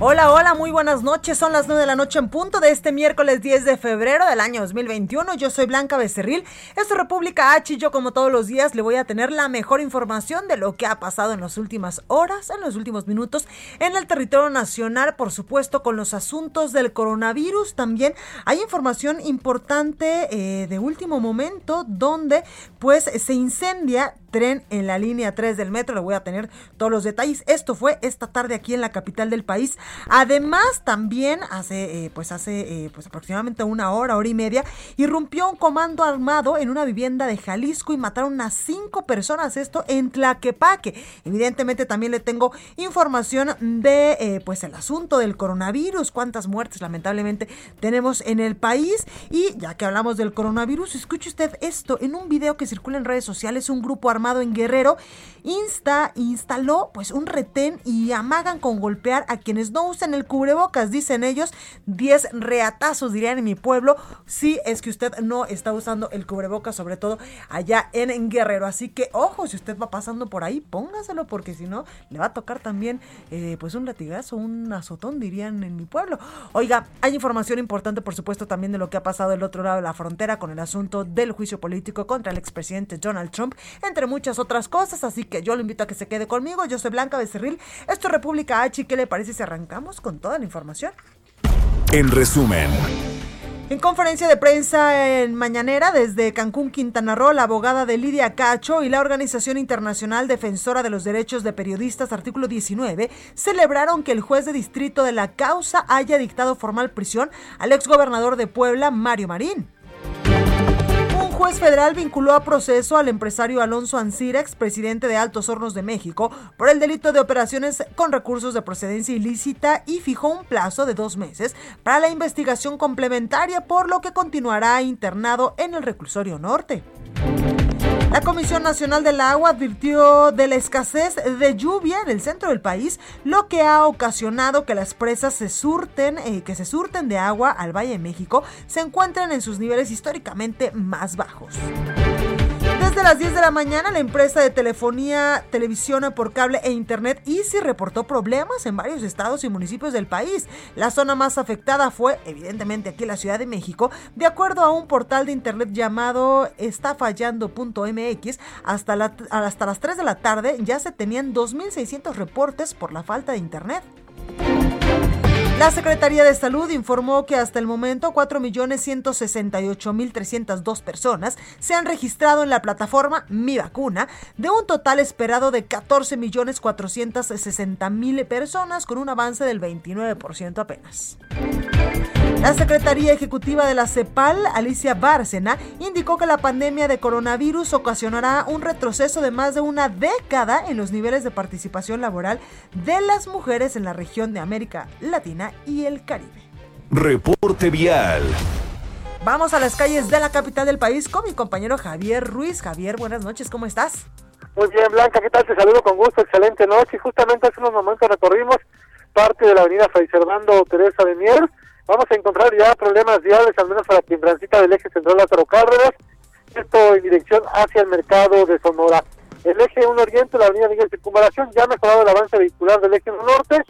Hola, hola, muy buenas noches. Son las 9 de la noche en punto de este miércoles 10 de febrero del año 2021. Yo soy Blanca Becerril. Esto es República H y yo como todos los días le voy a tener la mejor información de lo que ha pasado en las últimas horas, en los últimos minutos en el territorio nacional, por supuesto con los asuntos del coronavirus. También hay información importante eh, de último momento donde pues se incendia tren en la línea 3 del metro. Le voy a tener todos los detalles. Esto fue esta tarde aquí en la capital del país. Además, también hace, eh, pues hace eh, pues aproximadamente una hora, hora y media, irrumpió un comando armado en una vivienda de Jalisco y mataron a cinco personas. Esto en Tlaquepaque. Evidentemente también le tengo información de eh, pues el asunto del coronavirus, cuántas muertes lamentablemente tenemos en el país. Y ya que hablamos del coronavirus, escuche usted esto en un video que circula en redes sociales, un grupo armado en Guerrero insta, instaló pues un retén y amagan con golpear a quienes no usen el cubrebocas, dicen ellos, 10 reatazos dirían en mi pueblo, si es que usted no está usando el cubrebocas, sobre todo allá en, Guerrero. Así que ojo, si usted va pasando por ahí, póngaselo porque si no, le va a tocar también eh, pues un latigazo, un azotón dirían en mi pueblo. Oiga, hay información importante por supuesto también de lo que ha pasado del otro lado de la frontera con el asunto del juicio político contra el expresidente Donald Trump, entre muchas otras cosas, así que yo lo invito a que se quede conmigo. Yo soy Blanca Becerril, esto es República H. ¿Qué le parece si arrancamos con toda la información? En resumen. En conferencia de prensa en Mañanera desde Cancún, Quintana Roo, la abogada de Lidia Cacho y la Organización Internacional Defensora de los Derechos de Periodistas, artículo 19, celebraron que el juez de distrito de la causa haya dictado formal prisión al exgobernador de Puebla, Mario Marín juez federal vinculó a proceso al empresario Alonso Ancira, expresidente de Altos Hornos de México, por el delito de operaciones con recursos de procedencia ilícita y fijó un plazo de dos meses para la investigación complementaria, por lo que continuará internado en el reclusorio norte. La Comisión Nacional del Agua advirtió de la escasez de lluvia en el centro del país, lo que ha ocasionado que las presas se surten, eh, que se surten de agua al Valle de México, se encuentren en sus niveles históricamente más bajos. Desde las 10 de la mañana, la empresa de telefonía, televisión por cable e internet Easy reportó problemas en varios estados y municipios del país. La zona más afectada fue, evidentemente, aquí la Ciudad de México. De acuerdo a un portal de internet llamado estafallando.mx, hasta, hasta las 3 de la tarde ya se tenían 2.600 reportes por la falta de internet. La Secretaría de Salud informó que hasta el momento 4.168.302 personas se han registrado en la plataforma Mi Vacuna, de un total esperado de 14.460.000 personas, con un avance del 29% apenas. La Secretaría Ejecutiva de la CEPAL, Alicia Bárcena, indicó que la pandemia de coronavirus ocasionará un retroceso de más de una década en los niveles de participación laboral de las mujeres en la región de América Latina y el Caribe. Reporte vial. Vamos a las calles de la capital del país con mi compañero Javier Ruiz. Javier, buenas noches, ¿cómo estás? Muy bien, Blanca, ¿qué tal? Te saludo con gusto, excelente noche. Y justamente hace unos momentos recorrimos parte de la avenida Fray Servando Teresa de Mier vamos a encontrar ya problemas viales, al menos para quien transita del eje central Lázaro Cárdenas, esto en dirección hacia el mercado de Sonora. El eje 1 Oriente, la avenida Miguel Circunvalación, ya ha mejorado el avance vehicular del eje 1 Norte,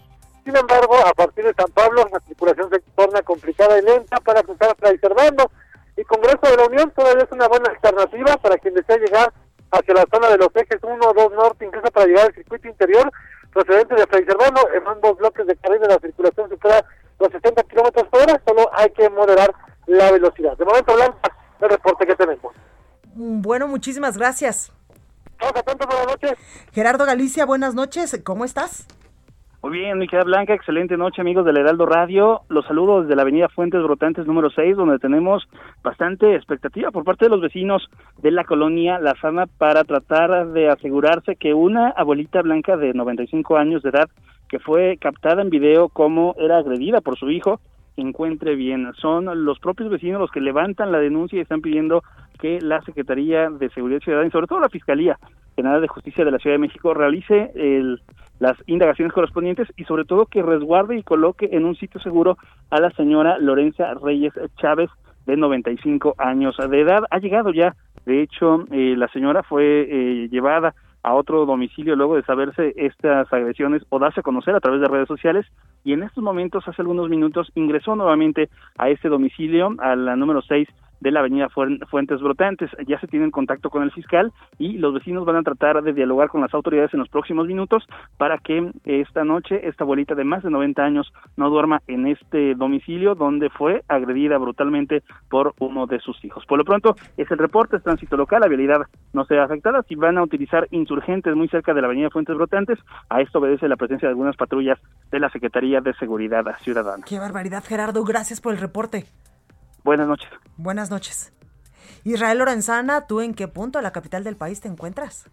sin embargo, a partir de San Pablo, la circulación se torna complicada y lenta para cruzar Fray Servando, y Congreso de la Unión todavía es una buena alternativa para quien desea llegar hacia la zona de los ejes 1, 2 Norte, incluso para llegar al circuito interior procedente de Fray Servando, en ambos bloques de carril de la circulación supera los 60 kilómetros por hora, solo hay que moderar la velocidad. De momento, Blanca, el reporte que tenemos. Mm, bueno, muchísimas gracias. Buenas noches. Gerardo Galicia, buenas noches, ¿cómo estás? Muy bien, mi querida Blanca, excelente noche amigos del Heraldo Radio. Los saludo desde la avenida Fuentes Brotantes número 6, donde tenemos bastante expectativa por parte de los vecinos de la colonia La Sana para tratar de asegurarse que una abuelita blanca de 95 años de edad que fue captada en video como era agredida por su hijo encuentre bien. Son los propios vecinos los que levantan la denuncia y están pidiendo que la Secretaría de Seguridad Ciudadana y sobre todo la Fiscalía General de Justicia de la Ciudad de México realice el, las indagaciones correspondientes y sobre todo que resguarde y coloque en un sitio seguro a la señora Lorenza Reyes Chávez de 95 años de edad. Ha llegado ya, de hecho, eh, la señora fue eh, llevada a otro domicilio luego de saberse estas agresiones o darse a conocer a través de redes sociales. Y en estos momentos, hace algunos minutos, ingresó nuevamente a este domicilio, a la número 6 de la avenida Fuentes Brotantes. Ya se tiene contacto con el fiscal y los vecinos van a tratar de dialogar con las autoridades en los próximos minutos para que esta noche esta abuelita de más de 90 años no duerma en este domicilio donde fue agredida brutalmente por uno de sus hijos. Por lo pronto es el reporte, es tránsito local, la vialidad no se afectada. Si van a utilizar insurgentes muy cerca de la avenida Fuentes Brotantes, a esto obedece la presencia de algunas patrullas de la Secretaría de Seguridad Ciudadana. Qué barbaridad, Gerardo. Gracias por el reporte. Buenas noches. Buenas noches. Israel Lorenzana, ¿tú en qué punto de la capital del país te encuentras?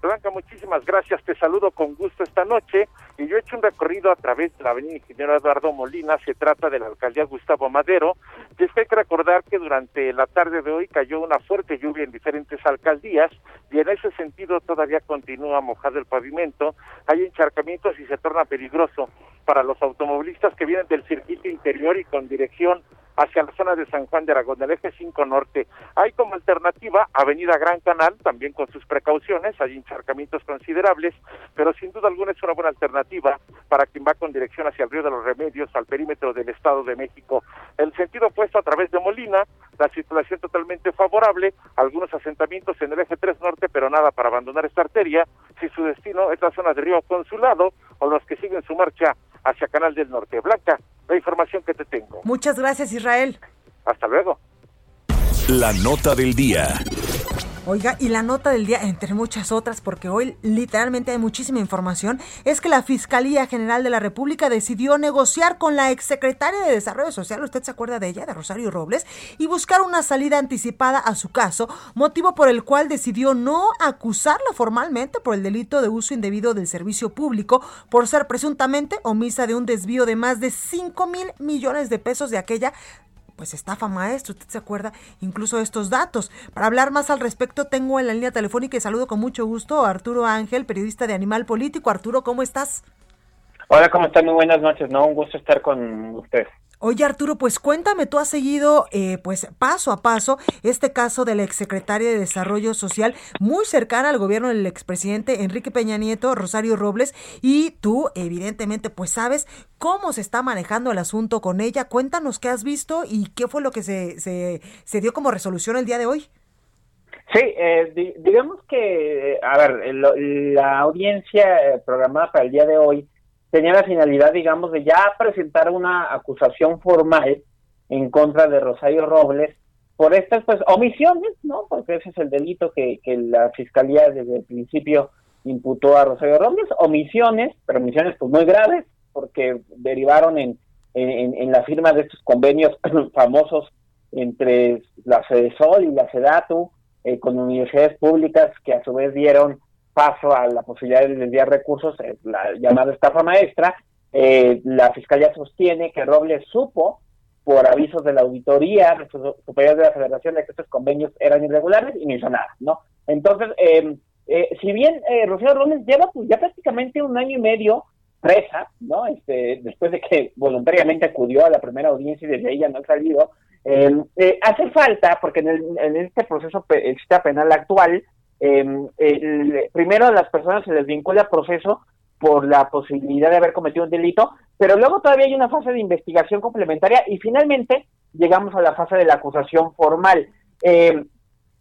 Blanca, muchísimas gracias. Te saludo con gusto esta noche. Y yo he hecho un recorrido a través de la avenida Ingeniero Eduardo Molina. Se trata de la alcaldía Gustavo Madero. Les hay que recordar que durante la tarde de hoy cayó una fuerte lluvia en diferentes alcaldías y en ese sentido todavía continúa mojado el pavimento. Hay encharcamientos y se torna peligroso para los automovilistas que vienen del circuito interior y con dirección hacia la zona de San Juan de Aragón, del eje 5 norte. Hay como alternativa Avenida Gran Canal, también con sus precauciones, hay encharcamientos considerables, pero sin duda alguna es una buena alternativa para quien va con dirección hacia el Río de los Remedios, al perímetro del Estado de México. El sentido opuesto a través de Molina, la circulación totalmente favorable, algunos asentamientos en el eje 3 norte, pero nada para abandonar esta arteria, si su destino es la zona de Río Consulado o los que siguen su marcha hacia Canal del Norte. Blanca, la información que te tengo. Muchas gracias, Israel. Hasta luego. La nota del día. Oiga, y la nota del día, entre muchas otras, porque hoy literalmente hay muchísima información, es que la Fiscalía General de la República decidió negociar con la exsecretaria de Desarrollo Social, usted se acuerda de ella, de Rosario Robles, y buscar una salida anticipada a su caso, motivo por el cual decidió no acusarla formalmente por el delito de uso indebido del servicio público, por ser presuntamente omisa de un desvío de más de 5 mil millones de pesos de aquella pues estafa maestro, ¿usted se acuerda? Incluso estos datos. Para hablar más al respecto, tengo en la línea telefónica y saludo con mucho gusto a Arturo Ángel, periodista de Animal Político. Arturo, ¿cómo estás? Hola, ¿cómo están? Muy buenas noches, ¿no? Un gusto estar con usted. Oye Arturo, pues cuéntame, tú has seguido eh, pues paso a paso este caso de la exsecretaria de Desarrollo Social muy cercana al gobierno del expresidente Enrique Peña Nieto, Rosario Robles, y tú evidentemente pues sabes cómo se está manejando el asunto con ella. Cuéntanos qué has visto y qué fue lo que se, se, se dio como resolución el día de hoy. Sí, eh, digamos que, a ver, la audiencia eh, programada para el día de hoy tenía la finalidad, digamos, de ya presentar una acusación formal en contra de Rosario Robles por estas pues omisiones, ¿no? Porque ese es el delito que, la fiscalía desde el principio imputó a Rosario Robles, omisiones, pero omisiones pues muy graves, porque derivaron en, en, la firma de estos convenios famosos entre la Sol y la SEDATU, eh, con universidades públicas que a su vez dieron paso a la posibilidad de enviar recursos, eh, la llamada estafa maestra, eh, la Fiscalía sostiene que Robles supo, por avisos de la auditoría superior de la Federación, de que estos convenios eran irregulares y no hizo nada, ¿no? Entonces, em, eh, si bien eh, Rocío Robles lleva pues, ya prácticamente un año y medio presa, ¿no? Este, después de que voluntariamente acudió a la primera audiencia y desde ya no ha salido, em, hace falta, porque en, el, en este proceso el sistema penal actual, eh, primero a las personas se les vincula proceso por la posibilidad de haber cometido un delito, pero luego todavía hay una fase de investigación complementaria y finalmente llegamos a la fase de la acusación formal. Eh,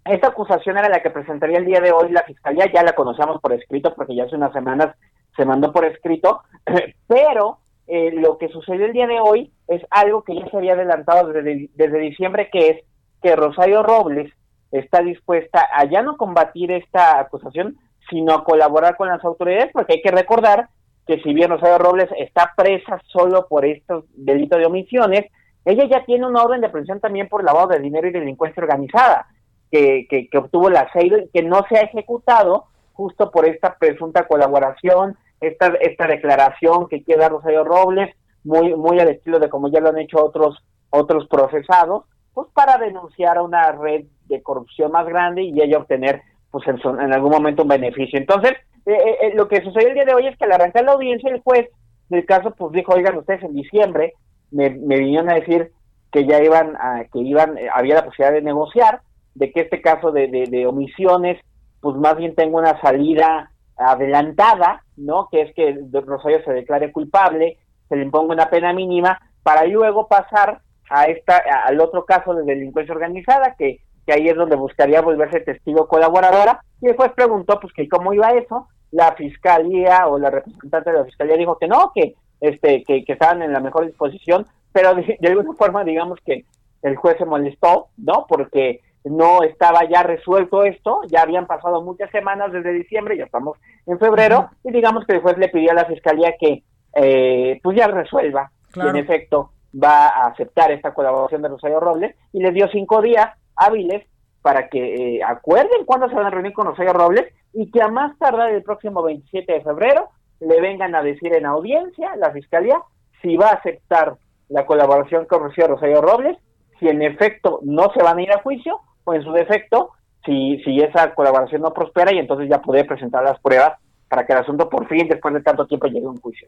esta acusación era la que presentaría el día de hoy la Fiscalía, ya la conocíamos por escrito porque ya hace unas semanas se mandó por escrito, pero eh, lo que sucedió el día de hoy es algo que ya se había adelantado desde, desde diciembre, que es que Rosario Robles está dispuesta a ya no combatir esta acusación, sino a colaborar con las autoridades, porque hay que recordar que si bien Rosario Robles está presa solo por estos delitos de omisiones, ella ya tiene una orden de prisión también por lavado de dinero y delincuencia organizada, que, que, obtuvo la CEIDO y que no se ha ejecutado justo por esta presunta colaboración, esta, esta declaración que queda Rosario Robles, muy, muy al estilo de como ya lo han hecho otros, otros procesados, pues para denunciar a una red de corrupción más grande y ella obtener pues en, en algún momento un beneficio. Entonces, eh, eh, eh, lo que sucedió el día de hoy es que al arrancar la audiencia el juez del caso pues dijo, oigan ustedes en diciembre me, vinieron a decir que ya iban, a, que iban, había la posibilidad de negociar, de que este caso de, de, omisiones pues más bien tenga una salida adelantada, ¿no? Que es que Rosario se declare culpable, se le imponga una pena mínima, para luego pasar a esta, al otro caso de delincuencia organizada, que, que ahí es donde buscaría volverse testigo colaboradora, y después preguntó pues que cómo iba eso, la fiscalía o la representante de la fiscalía dijo que no, que este que, que estaban en la mejor disposición, pero de, alguna forma digamos que el juez se molestó, ¿no? Porque no estaba ya resuelto esto, ya habían pasado muchas semanas desde diciembre, ya estamos en febrero, y digamos que el juez le pidió a la fiscalía que eh, pues ya resuelva, y en efecto va a aceptar esta colaboración de Rosario Robles, y les dio cinco días hábiles para que eh, acuerden cuándo se van a reunir con Rosario Robles y que a más tardar el próximo 27 de febrero le vengan a decir en audiencia la fiscalía si va a aceptar la colaboración con Rosario Robles, si en efecto no se van a ir a juicio o en su defecto si, si esa colaboración no prospera y entonces ya puede presentar las pruebas para que el asunto por fin, después de tanto tiempo, llegue a un juicio.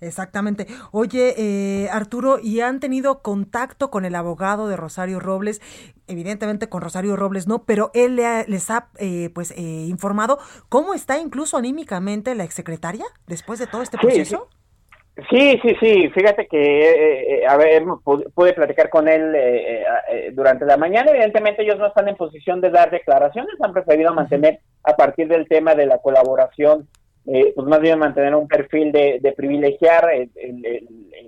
Exactamente. Oye, eh, Arturo, ¿y han tenido contacto con el abogado de Rosario Robles? Evidentemente con Rosario Robles no, pero él les ha eh, pues eh, informado cómo está incluso anímicamente la exsecretaria después de todo este proceso. Sí, sí, sí, fíjate que, a ver, pude platicar con él durante la mañana. Evidentemente ellos no están en posición de dar declaraciones, han preferido mantener a partir del tema de la colaboración eh, pues más bien mantener un perfil de, privilegiar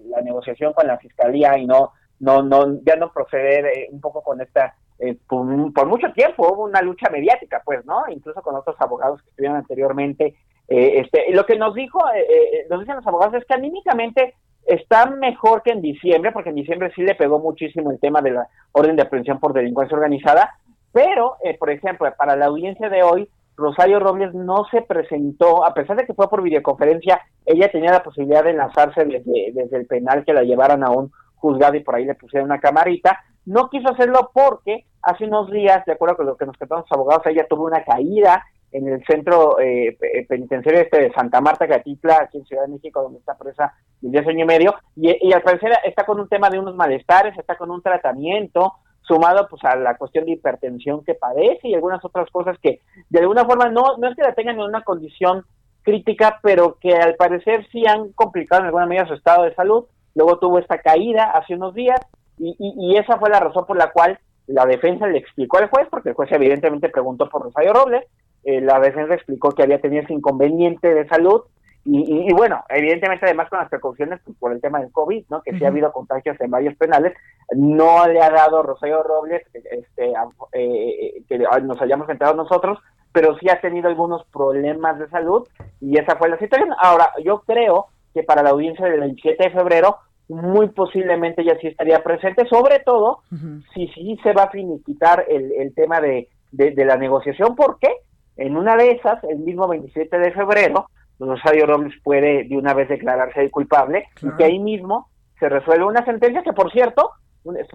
la negociación con la fiscalía y no no no ya no proceder eh, un poco con esta eh, por, mucho tiempo hubo una lucha mediática pues no incluso con otros abogados que estuvieron anteriormente este lo que nos dijo nos dicen los abogados es que anímicamente está mejor que en diciembre porque en diciembre sí le pegó muchísimo el tema de la orden de aprehensión por delincuencia organizada pero por ejemplo para la audiencia de hoy Rosario Robles no se presentó, a pesar de que fue por videoconferencia, ella tenía la posibilidad de enlazarse desde, desde el penal que la llevaran a un juzgado y por ahí le pusieron una camarita. No quiso hacerlo porque hace unos días, de acuerdo con lo que nos contaron los abogados, ella tuvo una caída en el centro eh, penitenciario este de Santa Marta, Catitla, aquí en Ciudad de México, donde está presa desde hace año y medio, y, y al parecer está con un tema de unos malestares, está con un tratamiento, sumado pues a la cuestión de hipertensión que padece y algunas otras cosas que de alguna forma no, no es que la tengan en una condición crítica, pero que al parecer sí han complicado en alguna medida su estado de salud. Luego tuvo esta caída hace unos días y, y, esa fue la razón por la cual la defensa le explicó al juez, porque el juez evidentemente preguntó por Rosario Robles, eh, la defensa explicó que había tenido ese inconveniente de salud y, bueno, evidentemente además con las precauciones pues, por el tema del COVID, ¿no? que sí ha habido contagios en varios penales, no le ha dado Rosario Robles este, eh, que nos hayamos enterado nosotros, pero sí ha tenido algunos problemas de salud y esa fue la situación. Ahora, yo creo que para la audiencia del 27 de febrero muy posiblemente ya sí estaría presente, sobre todo si sí se va a finiquitar el, el tema de, de, la negociación, porque en una de esas, el mismo 27 de febrero, Rosario Robles puede de una vez declararse culpable y que ahí mismo se resuelve una sentencia que, por cierto,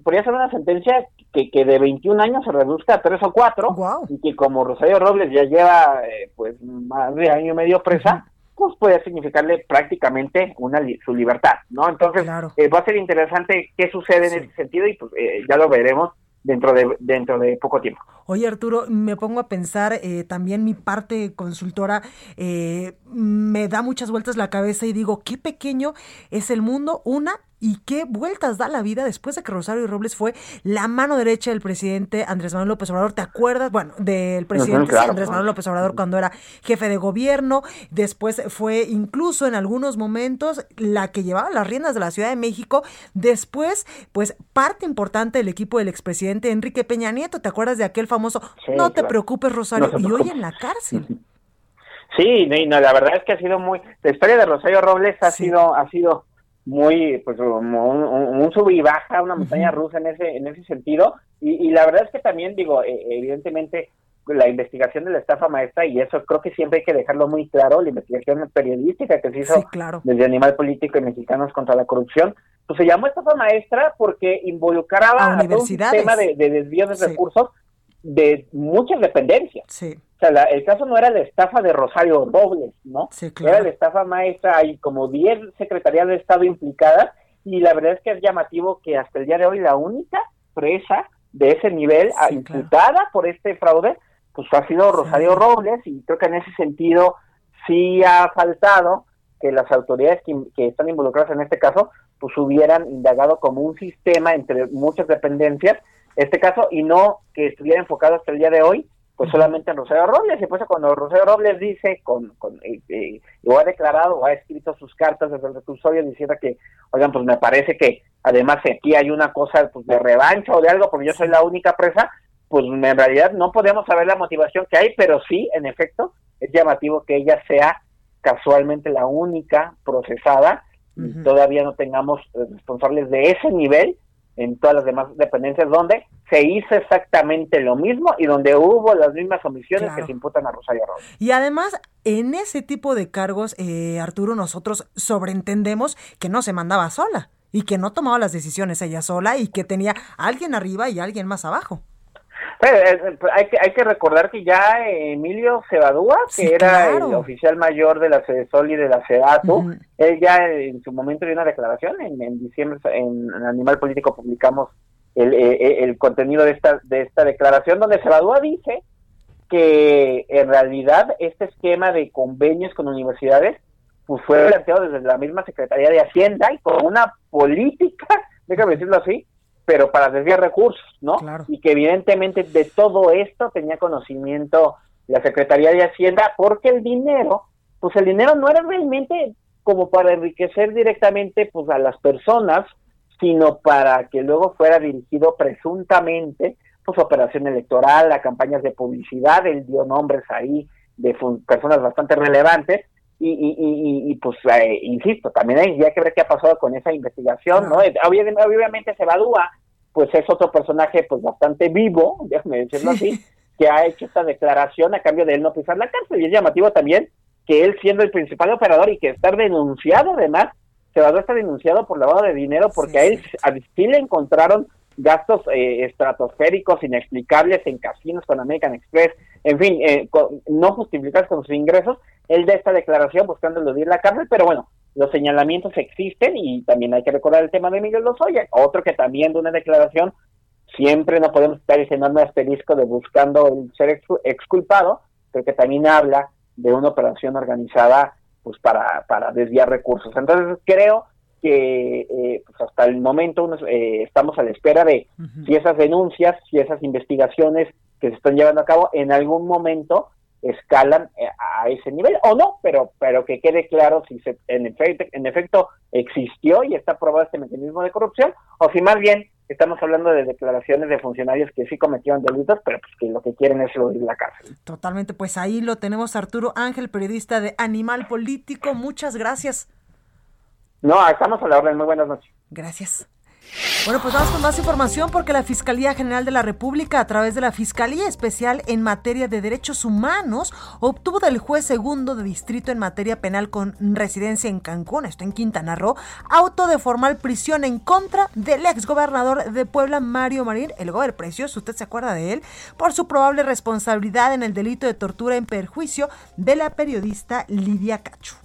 podría ser una sentencia que, que de 21 años se reduzca a 3 o 4 y que como Rosario Robles ya lleva eh, pues más de año y medio presa, pues puede significarle prácticamente una su libertad, ¿no? Entonces eh, va a ser interesante qué sucede en ese sentido y pues eh, ya lo veremos dentro de, dentro de poco tiempo. Oye Arturo, me pongo a pensar, eh, también mi parte consultora eh, me da muchas vueltas la cabeza y digo, qué pequeño es el mundo, una, y qué vueltas da la vida después de que Rosario Robles fue la mano derecha del presidente Andrés Manuel López Obrador. ¿Te acuerdas? Bueno, del presidente Andrés Manuel López Obrador cuando era jefe de gobierno. Después fue incluso en algunos momentos la que llevaba las riendas de la Ciudad de México. Después, pues parte importante del equipo del expresidente Enrique Peña Nieto. ¿Te acuerdas de aquel famoso? no te preocupes, Rosario. y hoy en la cárcel. Sí, no, la verdad es que ha sido muy, la historia de Rosario Robles ha sido, ha sido muy, pues un, un, sub y baja, una montaña rusa en ese, en ese sentido, y, la verdad es que también digo, e, evidentemente la investigación de la estafa maestra, y eso creo que siempre hay que dejarlo muy claro, la investigación periodística que se hizo desde Animal Político y Mexicanos contra la Corrupción, pues se llamó estafa maestra porque involucraba a, un sistema de, desvío de recursos de muchas dependencias. Sí. O sea, el caso no era la estafa de Rosario Robles, ¿no? Sí, claro. Era la estafa maestra, hay como 10 secretarías de Estado implicadas y la verdad es que es llamativo que hasta el día de hoy la única presa de ese nivel imputada por este fraude, pues ha sido Rosario Robles y creo que en ese sentido sí ha faltado que las autoridades que, que están involucradas en este caso pues hubieran indagado como un sistema entre muchas dependencias este caso y no que estuviera enfocado hasta el día de hoy pues solamente en Rosario Robles. Y pues cuando Rosario Robles dice con, con eh, eh, o ha declarado o ha escrito sus cartas desde el reclusorio diciendo que oigan pues me parece que además aquí hay una cosa pues de revancha o de algo porque yo soy la única presa pues en realidad no podemos saber la motivación que hay pero sí en efecto es llamativo que ella sea casualmente la única procesada y todavía no tengamos responsables de ese nivel en todas las demás dependencias donde se hizo exactamente lo mismo y donde hubo las mismas omisiones que se imputan a Rosario Robles. Y además, en ese tipo de cargos, eh, Arturo, nosotros sobreentendemos que no se mandaba sola y que no tomaba las decisiones ella sola y que tenía alguien arriba y alguien más abajo. Eh, hay, que, hay que recordar que ya Emilio Cebadúa, que era el oficial mayor de la Sol y de la CEDATU, él ya en su momento dio una declaración, en, diciembre en, Animal Político publicamos el, eh, eh, el, contenido de esta, de esta declaración, donde Cebadúa dice que en realidad este esquema de convenios con universidades pues fue planteado desde la misma Secretaría de Hacienda y con una política, déjame decirlo así, pero para desviar recursos, ¿no? Y que evidentemente de todo esto tenía conocimiento la Secretaría de Hacienda, porque el dinero, pues el dinero no era realmente como para enriquecer directamente pues a las personas, sino para que luego fuera dirigido presuntamente pues operación electoral, a campañas de publicidad, él dio nombres ahí de personas bastante relevantes, y, y, y, pues, eh, insisto, también hay ya que ver qué ha pasado con esa investigación, ¿no? Obviamente, obviamente se evadúa, pues es otro personaje pues bastante vivo, déjame decirlo así, que ha hecho esta declaración a cambio de él no pisar la cárcel. Y es llamativo también que él siendo el principal operador y que estar denunciado además, Cebadúa está denunciado por lavado de dinero porque a él sí le encontraron gastos eh, estratosféricos inexplicables en casinos con American Express, en fin, eh, no justificados con sus ingresos, él da esta declaración buscando eludir la cárcel, pero bueno, los señalamientos existen y también hay que recordar el tema de Miguel Lozoya, otro que también de una declaración, siempre no podemos estar ese enorme asterisco de buscando el ser exculpado, pero que también habla de una operación organizada pues para, para desviar recursos. Entonces creo que eh, pues hasta el momento eh, estamos a la espera de si esas denuncias, si esas investigaciones que se están llevando a cabo en algún momento escalan eh, a ese nivel o no, pero pero que quede claro si se, en efecto en efecto existió y está probado este mecanismo de corrupción o si más bien estamos hablando de declaraciones de funcionarios que sí cometieron delitos, pero pues que lo que quieren es eludir la cárcel. Totalmente, pues ahí lo tenemos Arturo Ángel, periodista de Animal Político. Muchas gracias. No, estamos a la orden. Muy buenas noches. Gracias. Bueno, pues vamos con más información porque la Fiscalía General de la República, a través de la Fiscalía Especial en Materia de Derechos Humanos, obtuvo del juez segundo de distrito en materia penal con residencia en Cancún, esto en Quintana Roo, auto de formal prisión en contra del exgobernador de Puebla, Mario Marín, el gober Precios, usted se acuerda de él, por su probable responsabilidad en el delito de tortura en perjuicio de la periodista Lidia Cacho.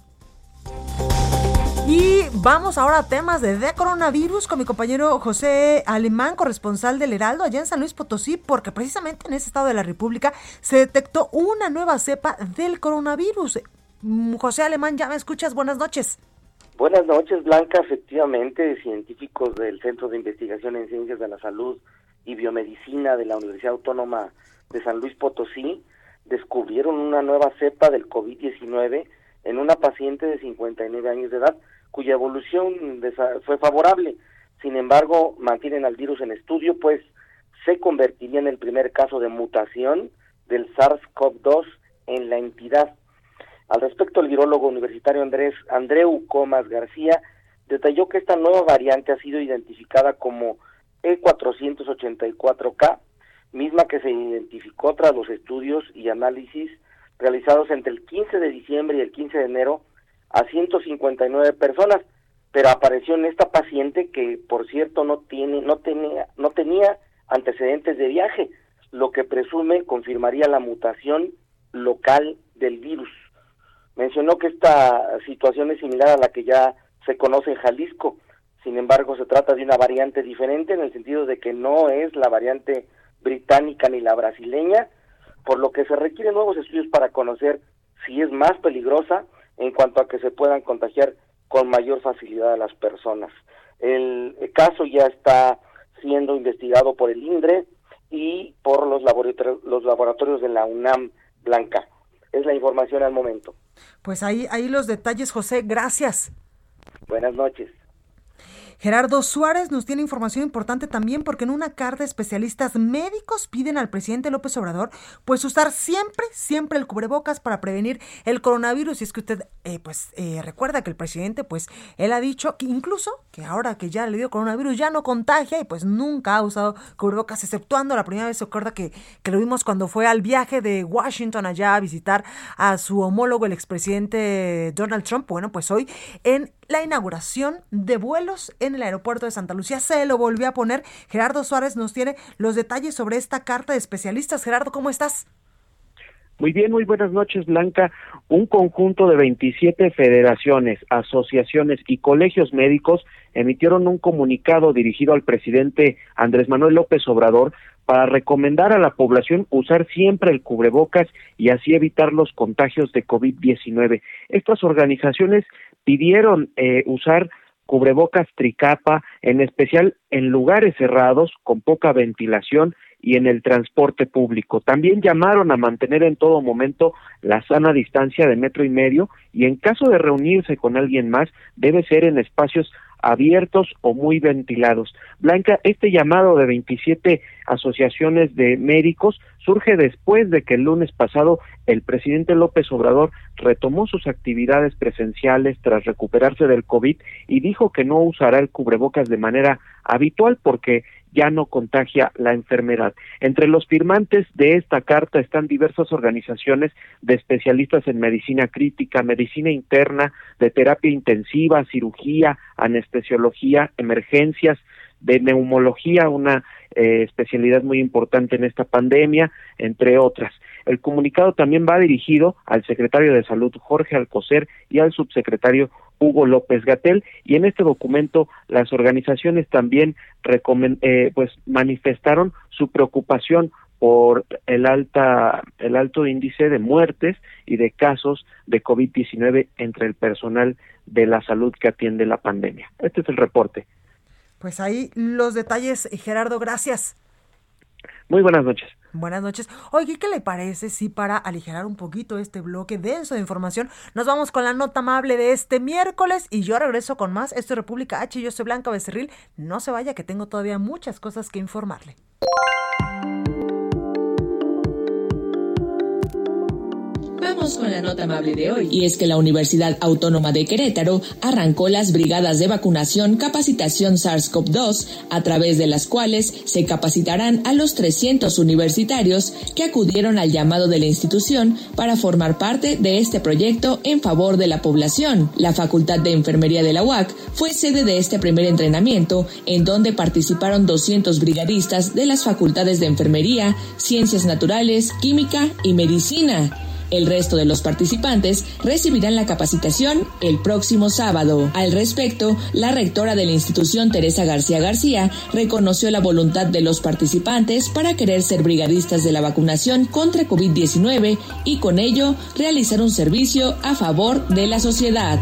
Y vamos ahora a temas de, coronavirus con mi compañero José Alemán, corresponsal del Heraldo allá en San Luis Potosí, porque precisamente en ese estado de la República se detectó una nueva cepa del coronavirus. Mm, José Alemán, ¿ya me escuchas? Buenas noches. Buenas noches, Blanca. Efectivamente, científicos del Centro de Investigación en Ciencias de la Salud y Biomedicina de la Universidad Autónoma de San Luis Potosí descubrieron una nueva cepa del COVID-19 en una paciente de 59 años de edad cuya evolución fue favorable. Sin embargo, mantienen al virus en estudio, pues se convertiría en el primer caso de mutación del SARS-CoV-2 en la entidad. Al respecto, el virólogo universitario Andrés Andreu Comas García detalló que esta nueva variante ha sido identificada como E484K, misma que se identificó tras los estudios y análisis realizados entre el 15 de diciembre y el 15 de enero a 159 personas, pero apareció en esta paciente que por cierto no tiene no tenía no tenía antecedentes de viaje, lo que presume confirmaría la mutación local del virus. Mencionó que esta situación es similar a la que ya se conoce en Jalisco. Sin embargo, se trata de una variante diferente en el sentido de que no es la variante británica ni la brasileña, por lo que se requieren nuevos estudios para conocer si es más peligrosa en cuanto a que se puedan contagiar con mayor facilidad a las personas. El, caso ya está siendo investigado por el INDRE y por los laboratorios, los laboratorios de la UNAM Blanca. Es la información al momento. Pues ahí, ahí los detalles, José. Gracias. Buenas noches. Gerardo Suárez nos tiene información importante también porque en una carta especialistas médicos piden al presidente López Obrador pues usar siempre, siempre el cubrebocas para prevenir el coronavirus. Y es que usted eh, pues eh, recuerda que el presidente pues él ha dicho que incluso que ahora que ya le dio coronavirus ya no contagia y pues nunca ha usado cubrebocas exceptuando la primera vez se acuerda que, que lo vimos cuando fue al viaje de Washington allá a visitar a su homólogo el expresidente Donald Trump. Bueno pues hoy en la inauguración de vuelos en el aeropuerto de Santa Lucía. Se lo volvió a poner. Gerardo Suárez nos tiene los detalles sobre esta carta de especialistas. Gerardo, ¿cómo estás? Muy bien, muy buenas noches, Blanca. Un conjunto de 27 federaciones, asociaciones y colegios médicos emitieron un comunicado dirigido al presidente Andrés Manuel López Obrador para recomendar a la población usar siempre el cubrebocas y así evitar los contagios de COVID-19. Estas organizaciones pidieron eh, usar cubrebocas tricapa, en especial en lugares cerrados con poca ventilación y en el transporte público. También llamaron a mantener en todo momento la sana distancia de metro y medio y en caso de reunirse con alguien más debe ser en espacios abiertos o muy ventilados. Blanca, este llamado de 27 asociaciones de médicos surge después de que el lunes pasado el presidente López Obrador retomó sus actividades presenciales tras recuperarse del COVID y dijo que no usará el cubrebocas de manera habitual porque ya no contagia la enfermedad. Entre los firmantes de esta carta están diversas organizaciones de especialistas en medicina crítica, medicina interna, de terapia intensiva, cirugía, anestesiología, emergencias, de neumología, una eh, especialidad muy importante en esta pandemia, entre otras. El comunicado también va dirigido al secretario de Salud Jorge Alcocer y al subsecretario Hugo López Gatel y en este documento las organizaciones también eh, pues manifestaron su preocupación por el alta el alto índice de muertes y de casos de COVID-19 entre el personal de la salud que atiende la pandemia. Este es el reporte. Pues ahí los detalles, Gerardo, gracias. Muy buenas noches. Buenas noches. Oye, ¿qué le parece si para aligerar un poquito este bloque denso de información nos vamos con la nota amable de este miércoles y yo regreso con más? Esto es República H, yo soy Blanca Becerril. No se vaya que tengo todavía muchas cosas que informarle. Vamos con la nota amable de hoy. Y es que la Universidad Autónoma de Querétaro arrancó las brigadas de vacunación capacitación SARS-CoV-2, a través de las cuales se capacitarán a los 300 universitarios que acudieron al llamado de la institución para formar parte de este proyecto en favor de la población. La Facultad de Enfermería de la UAC fue sede de este primer entrenamiento, en donde participaron 200 brigadistas de las facultades de Enfermería, Ciencias Naturales, Química y Medicina. El resto de los participantes recibirán la capacitación el próximo sábado. Al respecto, la rectora de la institución, Teresa García García, reconoció la voluntad de los participantes para querer ser brigadistas de la vacunación contra COVID-19 y con ello realizar un servicio a favor de la sociedad.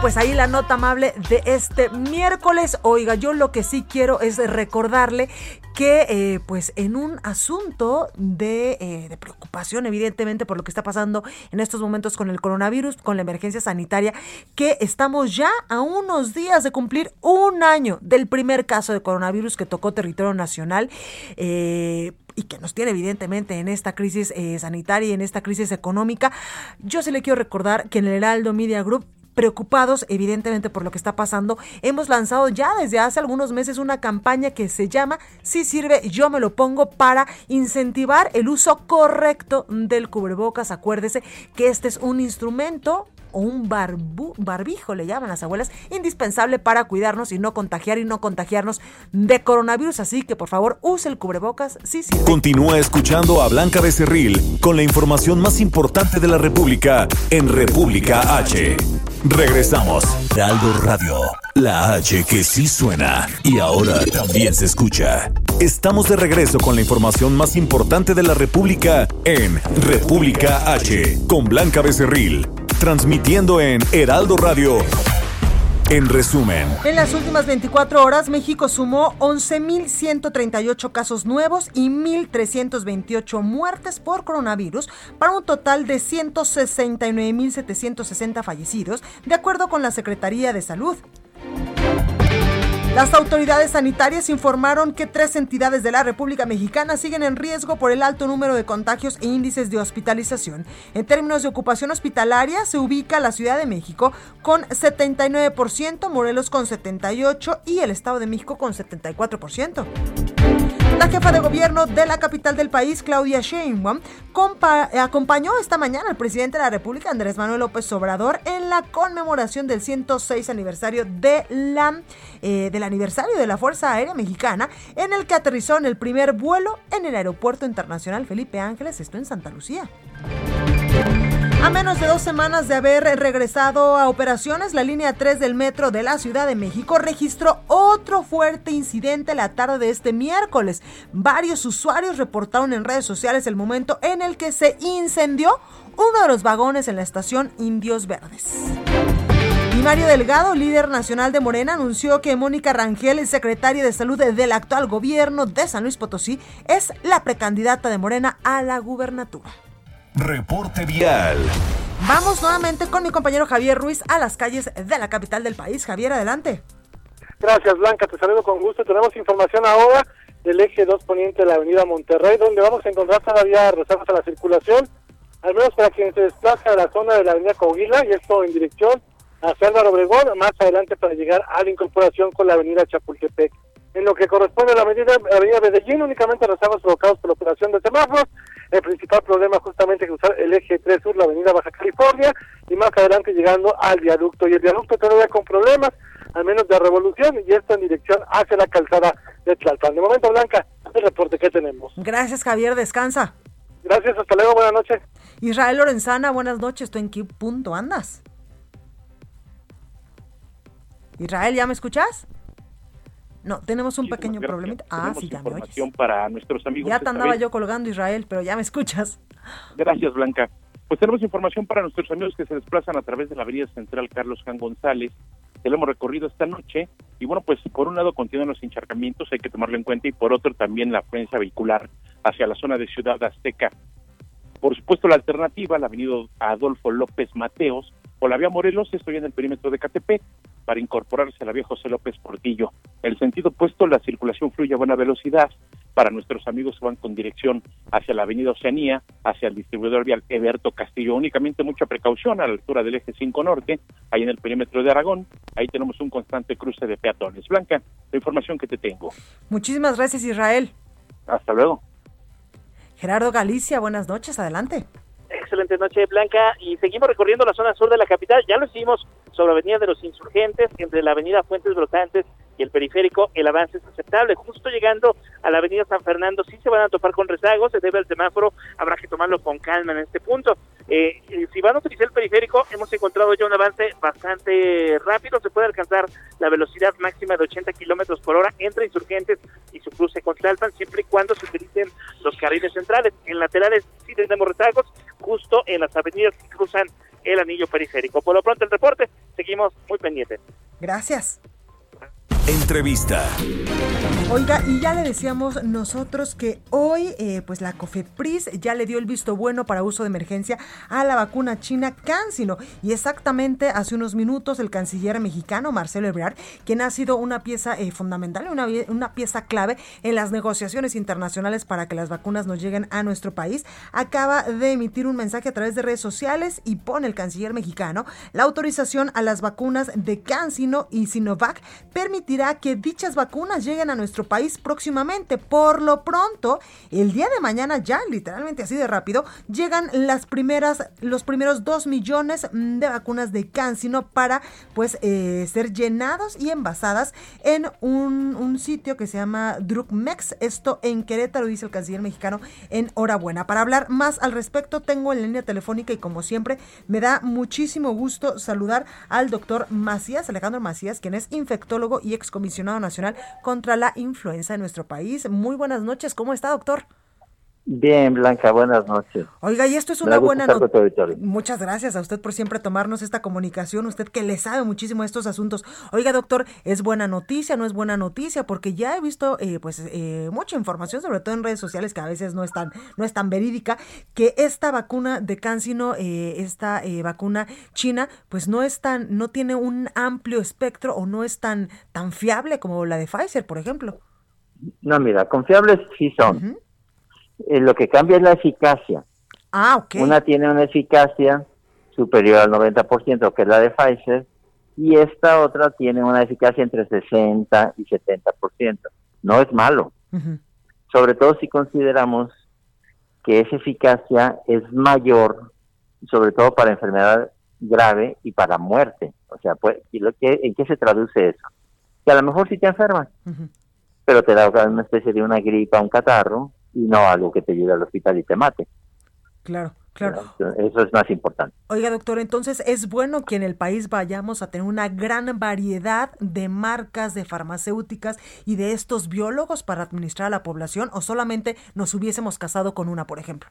Pues ahí la nota amable de este miércoles. Oiga, yo lo que sí quiero es recordarle que eh, pues en un asunto de, eh, de, preocupación evidentemente por lo que está pasando en estos momentos con el coronavirus, con la emergencia sanitaria, que estamos ya a unos días de cumplir un año del primer caso de coronavirus que tocó territorio nacional. Eh, y que nos tiene evidentemente en esta crisis sanitaria y en esta crisis económica. Yo se le quiero recordar que en el Heraldo Media Group preocupados evidentemente por lo que está pasando, hemos lanzado ya desde hace algunos meses una campaña que se llama Si sirve, yo me lo pongo para incentivar el uso correcto del cubrebocas. Acuérdese que este es un instrumento o un barbijo, le llaman las abuelas, indispensable para cuidarnos y no contagiar y no contagiarnos de coronavirus. Así que por favor use el cubrebocas sí sí. Continúa escuchando a Blanca Becerril con la información más importante de la República en República H. Regresamos. Aldo Radio, la H que sí suena y ahora también se escucha. Estamos de regreso con la información más importante de la República en República H con Blanca Becerril transmitiendo en Heraldo Radio. En resumen, en las últimas 24 horas México sumó 11.138 casos nuevos y 1.328 muertes por coronavirus para un total de 169.760 fallecidos, de acuerdo con la Secretaría de Salud. Las autoridades sanitarias informaron que tres entidades de la República Mexicana siguen en riesgo por el alto número de contagios e índices de hospitalización. En términos de ocupación hospitalaria, se ubica la Ciudad de México con 79%, Morelos con 78% y el Estado de México con 74%. La jefa de gobierno de la capital del país, Claudia Sheinbaum, acompañó esta mañana al presidente de la República, Andrés Manuel López Obrador, en la conmemoración del 106 aniversario de la, eh, del aniversario de la Fuerza Aérea Mexicana, en el que aterrizó en el primer vuelo en el Aeropuerto Internacional Felipe Ángeles, esto en Santa Lucía. A menos de dos semanas de haber regresado a operaciones, la línea 3 del metro de la Ciudad de México registró otro fuerte incidente la tarde de este miércoles. Varios usuarios reportaron en redes sociales el momento en el que se incendió uno de los vagones en la estación Indios Verdes. Y Mario Delgado, líder nacional de Morena, anunció que Mónica Rangel, secretaria de salud del actual gobierno de San Luis Potosí, es la precandidata de Morena a la gubernatura. Reporte vial. Vamos nuevamente con mi compañero Javier Ruiz a las calles de la capital del país. Javier, adelante. Gracias, Blanca. Te saludo con gusto. Tenemos información ahora del eje 2 poniente de la avenida Monterrey, donde vamos a encontrar todavía reservas a la circulación, al menos para quien se desplaza a la zona de la avenida Coahuila, y esto en dirección hacia Álvaro Obregón, más adelante para llegar a la incorporación con la avenida Chapultepec. En lo que corresponde a la avenida, avenida Medellín, únicamente reservas provocados por la operación de semáforos, el principal problema justamente es cruzar el eje 3 sur, la avenida Baja California, y más adelante llegando al viaducto. Y el viaducto todavía con problemas, al menos de revolución, y esto en dirección hacia la calzada de Tlalpan. De momento, Blanca, el reporte que tenemos. Gracias, Javier. Descansa. Gracias, hasta luego, buenas noches. Israel Lorenzana, buenas noches. ¿Tú en qué punto andas? Israel, ¿ya me escuchas? No, tenemos un pequeño problemita. Ah, sí, ya me oyes. para nuestros amigos. Ya te andaba yo colgando, Israel, pero ya me escuchas. Gracias, Blanca. Pues tenemos información para nuestros amigos que se desplazan a través de la avenida central Carlos Jan González, que lo hemos recorrido esta noche. Y bueno, pues por un lado continúan los encharcamientos, hay que tomarlo en cuenta, y por otro también la afluencia vehicular hacia la zona de Ciudad Azteca. Por supuesto, la alternativa, la avenida Adolfo López Mateos, o la vía Morelos, estoy en el perímetro de Catepec, para incorporarse a la vía José López Portillo. El sentido opuesto, la circulación fluye a buena velocidad. Para nuestros amigos que van con dirección hacia la avenida Oceanía, hacia el distribuidor vial Eberto Castillo. Únicamente mucha precaución a la altura del eje 5 norte, ahí en el perímetro de Aragón. Ahí tenemos un constante cruce de peatones. Blanca, la información que te tengo. Muchísimas gracias, Israel. Hasta luego. Gerardo Galicia, buenas noches, adelante. Excelente noche, Blanca. Y seguimos recorriendo la zona sur de la capital. Ya lo hicimos sobre Avenida de los Insurgentes, entre la Avenida Fuentes Brotantes y el periférico, el avance es aceptable. Justo llegando a la Avenida San Fernando, sí se van a topar con rezagos, se debe al semáforo, habrá que tomarlo con calma en este punto. Eh, eh, si van a utilizar el periférico, hemos encontrado ya un avance bastante rápido, se puede alcanzar la velocidad máxima de 80 kilómetros por hora entre insurgentes y su cruce con Tlalpan, siempre y cuando se utilicen los carriles centrales. En laterales sí tenemos rezagos, justo en las avenidas que cruzan el anillo periférico. Por lo pronto el reporte, seguimos muy pendientes. Gracias. Entrevista. Oiga, y ya le decíamos nosotros que hoy, eh, pues la COFEPRIS ya le dio el visto bueno para uso de emergencia a la vacuna china CanSino. Y exactamente hace unos minutos el canciller mexicano Marcelo Ebrard, quien ha sido una pieza eh, fundamental, una, una pieza clave en las negociaciones internacionales para que las vacunas nos lleguen a nuestro país, acaba de emitir un mensaje a través de redes sociales y pone el canciller mexicano la autorización a las vacunas de CanSino y Sinovac que dichas vacunas lleguen a nuestro país próximamente. Por lo pronto, el día de mañana ya, literalmente así de rápido, llegan las primeras, los primeros dos millones de vacunas de Cancino para pues eh, ser llenados y envasadas en un, sitio que se llama Drugmex. Esto en Querétaro, dice el canciller mexicano. Enhorabuena. Para hablar más al respecto, tengo en línea telefónica y como siempre, me da muchísimo gusto saludar al doctor Macías, Alejandro Macías, quien es infectólogo y excomisionado nacional contra la influenza en nuestro país. Muy buenas noches, ¿cómo está, doctor? Bien, Blanca, buenas noches. Oiga, y esto es una buena noticia. Muchas gracias a usted por siempre tomarnos esta comunicación, usted que le sabe muchísimo de estos asuntos. Oiga, doctor, ¿es buena noticia, no es buena noticia? Porque ya he visto eh, pues eh, mucha información, sobre todo en redes sociales, que a veces no es tan, no es tan verídica, que esta vacuna de Cancino, eh, esta eh, vacuna china, pues no es tan, no tiene un amplio espectro o no es tan, tan fiable como la de Pfizer, por ejemplo. No, mira, confiables sí son. Eh, lo que cambia es la eficacia. Ah, ok. Una tiene una eficacia superior al 90%, que es la de Pfizer, y esta otra tiene una eficacia entre 60 y 70%. No es malo. Sobre todo si consideramos que esa eficacia es mayor, sobre todo para enfermedad grave y para muerte. O sea, pues, lo que, ¿en qué se traduce eso? Que a lo mejor sí te enfermas, pero te da una especie de una gripa, un catarro, y no algo que te lleve al hospital y te mate. Claro, claro. Eso es más importante. Oiga, doctor, entonces es bueno que en el país vayamos a tener una gran variedad de marcas de farmacéuticas y de estos biólogos para administrar a la población o solamente nos hubiésemos casado con una, por ejemplo.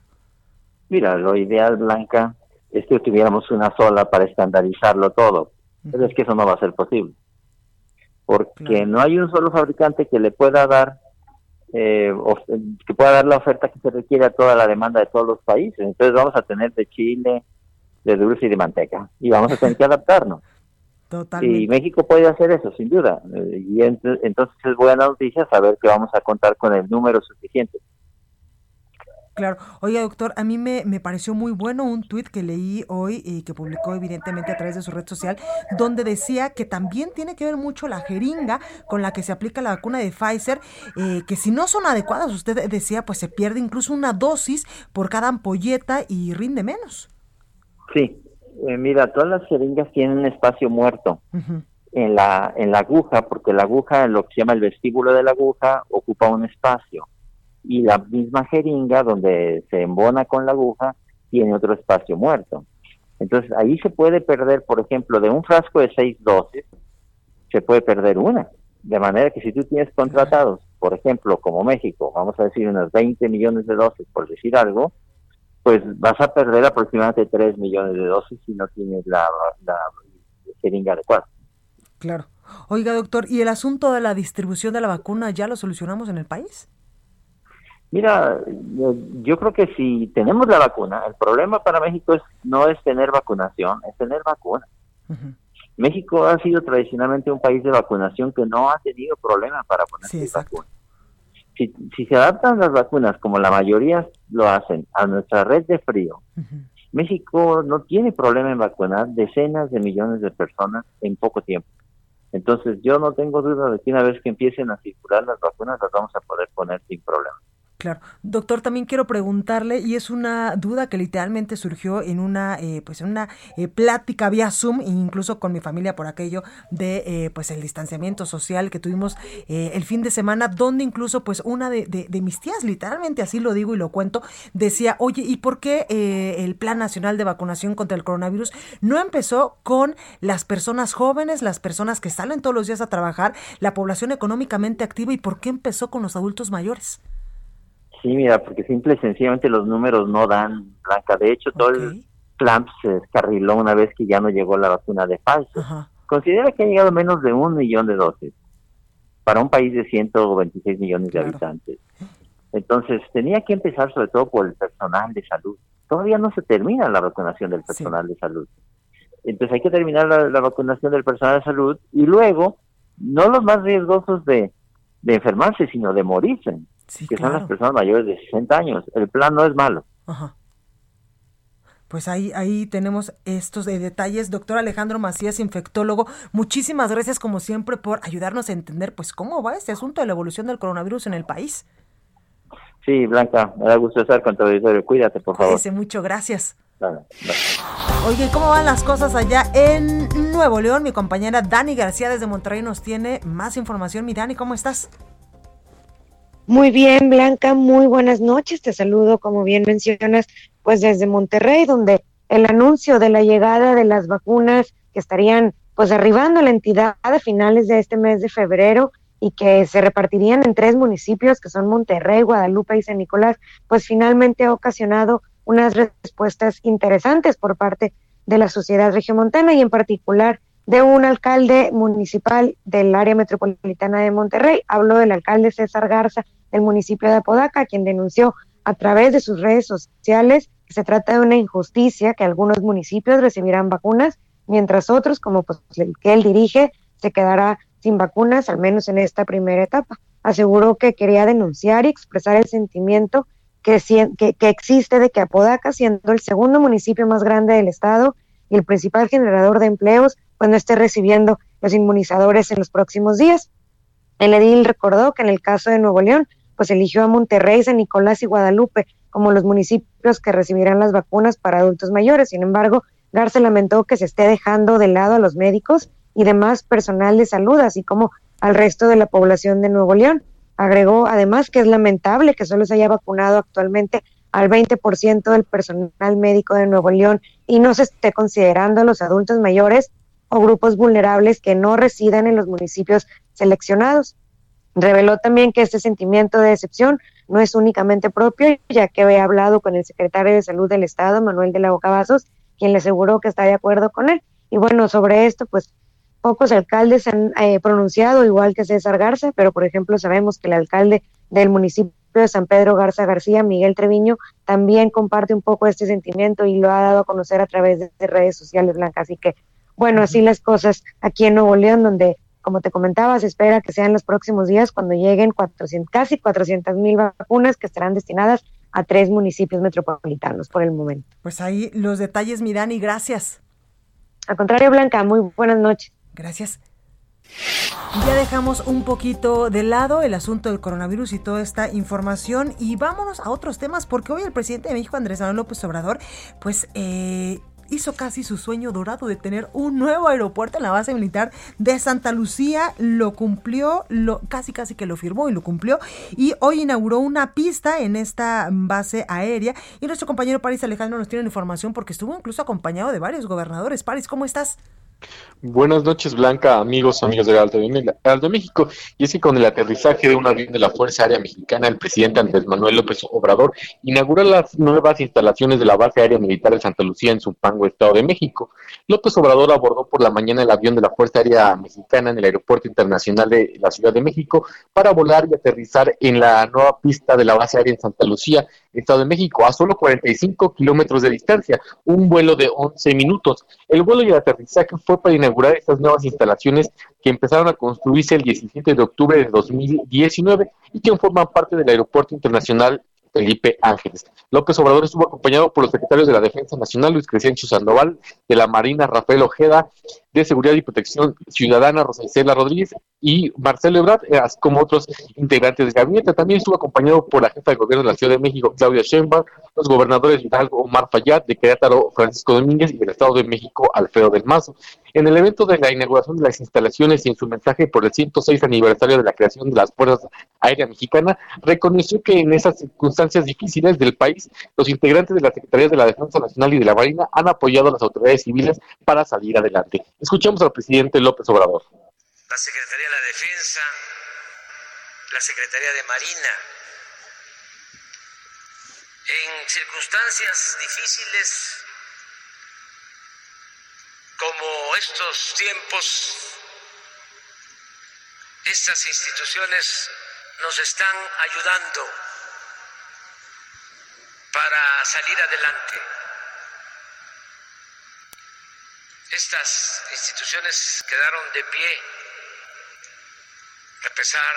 Mira, lo ideal, Blanca, es que tuviéramos una sola para estandarizarlo todo, pero es que eso no va a ser posible. Porque no hay un solo fabricante que le pueda dar eh, que pueda dar la oferta que se requiere a toda la demanda de todos los países. Entonces vamos a tener de Chile, de dulce y de manteca y vamos a tener que adaptarnos. Y México puede hacer eso, sin duda. Eh, y entonces es buena noticia saber que vamos a contar con el número suficiente. Claro. Oye, doctor, a mí me, me pareció muy bueno un tuit que leí hoy y que publicó evidentemente a través de su red social, donde decía que también tiene que ver mucho la jeringa con la que se aplica la vacuna de Pfizer, eh, que si no son adecuadas, usted decía, pues se pierde incluso una dosis por cada ampolleta y rinde menos. Sí, eh, mira, todas las jeringas tienen un espacio muerto. En la, en la aguja, porque la aguja, lo que se llama el vestíbulo de la aguja, ocupa un espacio y la misma jeringa donde se embona con la aguja tiene otro espacio muerto. Entonces ahí se puede perder, por ejemplo, de un frasco de seis dosis, se puede perder una. De manera que si tú tienes contratados, por ejemplo, como México, vamos a decir unas 20 millones de dosis, por decir algo, pues vas a perder aproximadamente 3 millones de dosis si no tienes la, la jeringa adecuada. Claro. Oiga, doctor, ¿y el asunto de la distribución de la vacuna ya lo solucionamos en el país? Mira, yo creo que si tenemos la vacuna, el problema para México es no es tener vacunación, es tener vacuna. México ha sido tradicionalmente un país de vacunación que no ha tenido problema para poner sí, vacuna. Si, si, se adaptan las vacunas, como la mayoría lo hacen, a nuestra red de frío, México no tiene problema en vacunar decenas de millones de personas en poco tiempo. Entonces yo no tengo duda de que una vez que empiecen a circular las vacunas las vamos a poder poner sin problema. Claro. Doctor, también quiero preguntarle, y es una duda que literalmente surgió en una, eh, pues en una eh, plática vía Zoom, incluso con mi familia por aquello de, eh, pues el distanciamiento social que tuvimos el fin de semana, donde incluso, pues una de, de, mis tías, literalmente así lo digo y lo cuento, decía, oye, ¿y por qué el Plan Nacional de Vacunación contra el Coronavirus no empezó con las personas jóvenes, las personas que salen todos los días a trabajar, la población económicamente activa, y por qué empezó con los adultos mayores? Sí, mira, porque simple y sencillamente los números no dan, Blanca. De hecho, todo el Trump se descarriló una vez que ya no llegó la vacuna de Pfizer. Considera que ha llegado menos de un millón de dosis. para un país de 126 millones de habitantes. Entonces, tenía que empezar sobre todo por el personal de salud. Todavía no se termina la vacunación del personal de salud. Entonces, hay que terminar la, vacunación del personal de salud y luego, no los más riesgosos de, enfermarse, sino de morirse, que son las personas mayores de 60 años. El plan no es malo. Ajá. Pues ahí, ahí tenemos estos detalles. Doctor Alejandro Macías, infectólogo, muchísimas gracias como siempre por ayudarnos a entender pues cómo va este asunto de la evolución del coronavirus en el país. Sí, Blanca, me da gusto estar con tu auditorio. Cuídate, por favor. Cuídese mucho, gracias. Oye, ¿cómo van las cosas allá en Nuevo León? Mi compañera Dani García desde Monterrey nos tiene más información. Mi Dani, ¿cómo estás? Muy bien, Blanca, muy buenas noches. Te saludo, como bien mencionas, pues desde Monterrey, donde el anuncio de la llegada de las vacunas que estarían pues arribando a la entidad a finales de este mes de febrero y que se repartirían en tres municipios que son Monterrey, Guadalupe y San Nicolás, pues finalmente ha ocasionado unas respuestas interesantes por parte de la sociedad regiomontana y en particular de un alcalde municipal del área metropolitana de Monterrey. Habló del alcalde César Garza del municipio de Apodaca, quien denunció a través de sus redes sociales se trata de una injusticia que algunos municipios recibirán vacunas, mientras otros, como pues, el que él dirige, se quedará sin vacunas, al menos en esta primera etapa. Aseguró que quería denunciar y expresar el sentimiento que, que, que existe de que Apodaca, siendo el segundo municipio más grande del estado y el principal generador de empleos, pues no esté recibiendo los inmunizadores en los próximos días. El edil recordó que en el caso de Nuevo León, pues eligió a Monterrey, San Nicolás y Guadalupe como los municipios que recibirán las vacunas para adultos mayores. Sin embargo, Garza lamentó que se esté dejando de lado a los médicos y demás personal de salud, así como al resto de la población de Nuevo León. Agregó además que es lamentable que solo se haya vacunado actualmente al 20% del personal médico de Nuevo León y no se esté considerando a los adultos mayores o grupos vulnerables que no residen en los municipios seleccionados. Reveló también que este sentimiento de decepción no es únicamente propio, ya que había hablado con el secretario de Salud del Estado, Manuel de la Boca quien le aseguró que está de acuerdo con él. Y bueno, sobre esto, pues pocos alcaldes han eh, pronunciado, igual que César Garza, pero por ejemplo sabemos que el alcalde del municipio de San Pedro Garza García, Miguel Treviño, también comparte un poco este sentimiento y lo ha dado a conocer a través de redes sociales blancas. Así que, bueno, así las cosas aquí en Nuevo León, donde como te comentaba, se espera que sean los próximos días cuando lleguen 400, casi 400 mil vacunas que estarán destinadas a tres municipios metropolitanos por el momento. Pues ahí los detalles, mi Dani, gracias. Al contrario, Blanca, muy buenas noches. Gracias. Ya dejamos un poquito de lado el asunto del coronavirus y toda esta información y vámonos a otros temas porque hoy el presidente de México, Andrés Manuel López Obrador, pues eh, hizo casi su sueño dorado de tener un nuevo aeropuerto en la base militar de Santa Lucía. Lo cumplió, lo, casi casi que lo firmó y lo cumplió. Y hoy inauguró una pista en esta base aérea. Y nuestro compañero París Alejandro nos tiene información porque estuvo incluso acompañado de varios gobernadores. París, ¿cómo estás? Buenas noches, Blanca, amigos, amigos de Alto de México. Y es que con el aterrizaje de un avión de la Fuerza Aérea Mexicana, el presidente Andrés Manuel López Obrador inauguró las nuevas instalaciones de la base aérea militar de Santa Lucía en Zumpango, Estado de México. López Obrador abordó por la mañana el avión de la Fuerza Aérea Mexicana en el Aeropuerto Internacional de la Ciudad de México para volar y aterrizar en la nueva pista de la base aérea en Santa Lucía, Estado de México, a solo 45 kilómetros de distancia, un vuelo de 11 minutos. El vuelo y el aterrizaje fue para inaugurar estas nuevas instalaciones que empezaron a construirse el 17 de octubre de 2019 y que forman parte del Aeropuerto Internacional Felipe Ángeles. López Obrador estuvo acompañado por los secretarios de la Defensa Nacional, Luis Crescencio Sandoval, de la Marina, Rafael Ojeda, de Seguridad y Protección Ciudadana, Rosa Rodríguez y Marcelo Ebrard, eh, así como otros integrantes del gabinete. También estuvo acompañado por la jefa de gobierno de la Ciudad de México, Claudia Sheinbaum, los gobernadores Hidalgo, Omar Fayad, de Querétaro, Francisco Domínguez y del Estado de México, Alfredo del Mazo. En el evento de la inauguración de las instalaciones y en su mensaje por el 106 aniversario de la creación de las Fuerzas Aéreas Mexicanas, reconoció que en esas circunstancias difíciles del país, los integrantes de la Secretaría de la Defensa Nacional y de la Marina han apoyado a las autoridades civiles para salir adelante. Escuchemos al presidente López Obrador. La Secretaría de la Defensa, la Secretaría de Marina, en circunstancias difíciles como estos tiempos Estas instituciones nos están ayudando para salir adelante. Estas instituciones quedaron de pie a pesar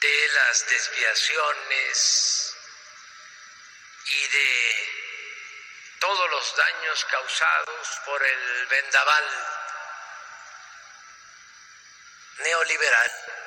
de las desviaciones y de todos los daños causados por el vendaval neoliberal.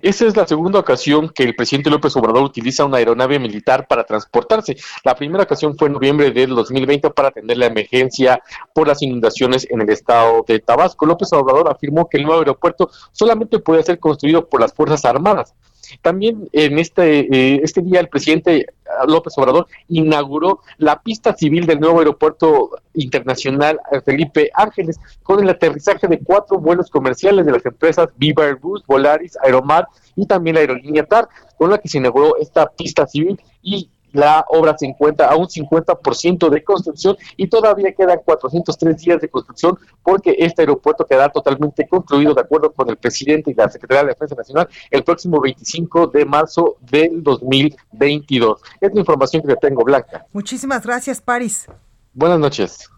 Esa es la segunda ocasión que el presidente López Obrador utiliza una aeronave militar para transportarse. La primera ocasión fue en noviembre del 2020 para atender la emergencia por las inundaciones en el estado de Tabasco. López Obrador afirmó que el nuevo aeropuerto solamente puede ser construido por las Fuerzas Armadas. También en este, eh, este día el presidente López Obrador inauguró la pista civil del nuevo aeropuerto internacional Felipe Ángeles con el aterrizaje de cuatro vuelos comerciales de las empresas Viva Airbus, Volaris, Aeromar y también la aerolínea TAR, con la que se inauguró esta pista civil y la obra se encuentra a un 50% de construcción y todavía quedan 403 días de construcción porque este aeropuerto quedará totalmente concluido de acuerdo con el presidente y la Secretaría de Defensa Nacional el próximo 25 de marzo del 2022. Es la información que tengo, Blanca. Muchísimas gracias, Paris. Buenas noches.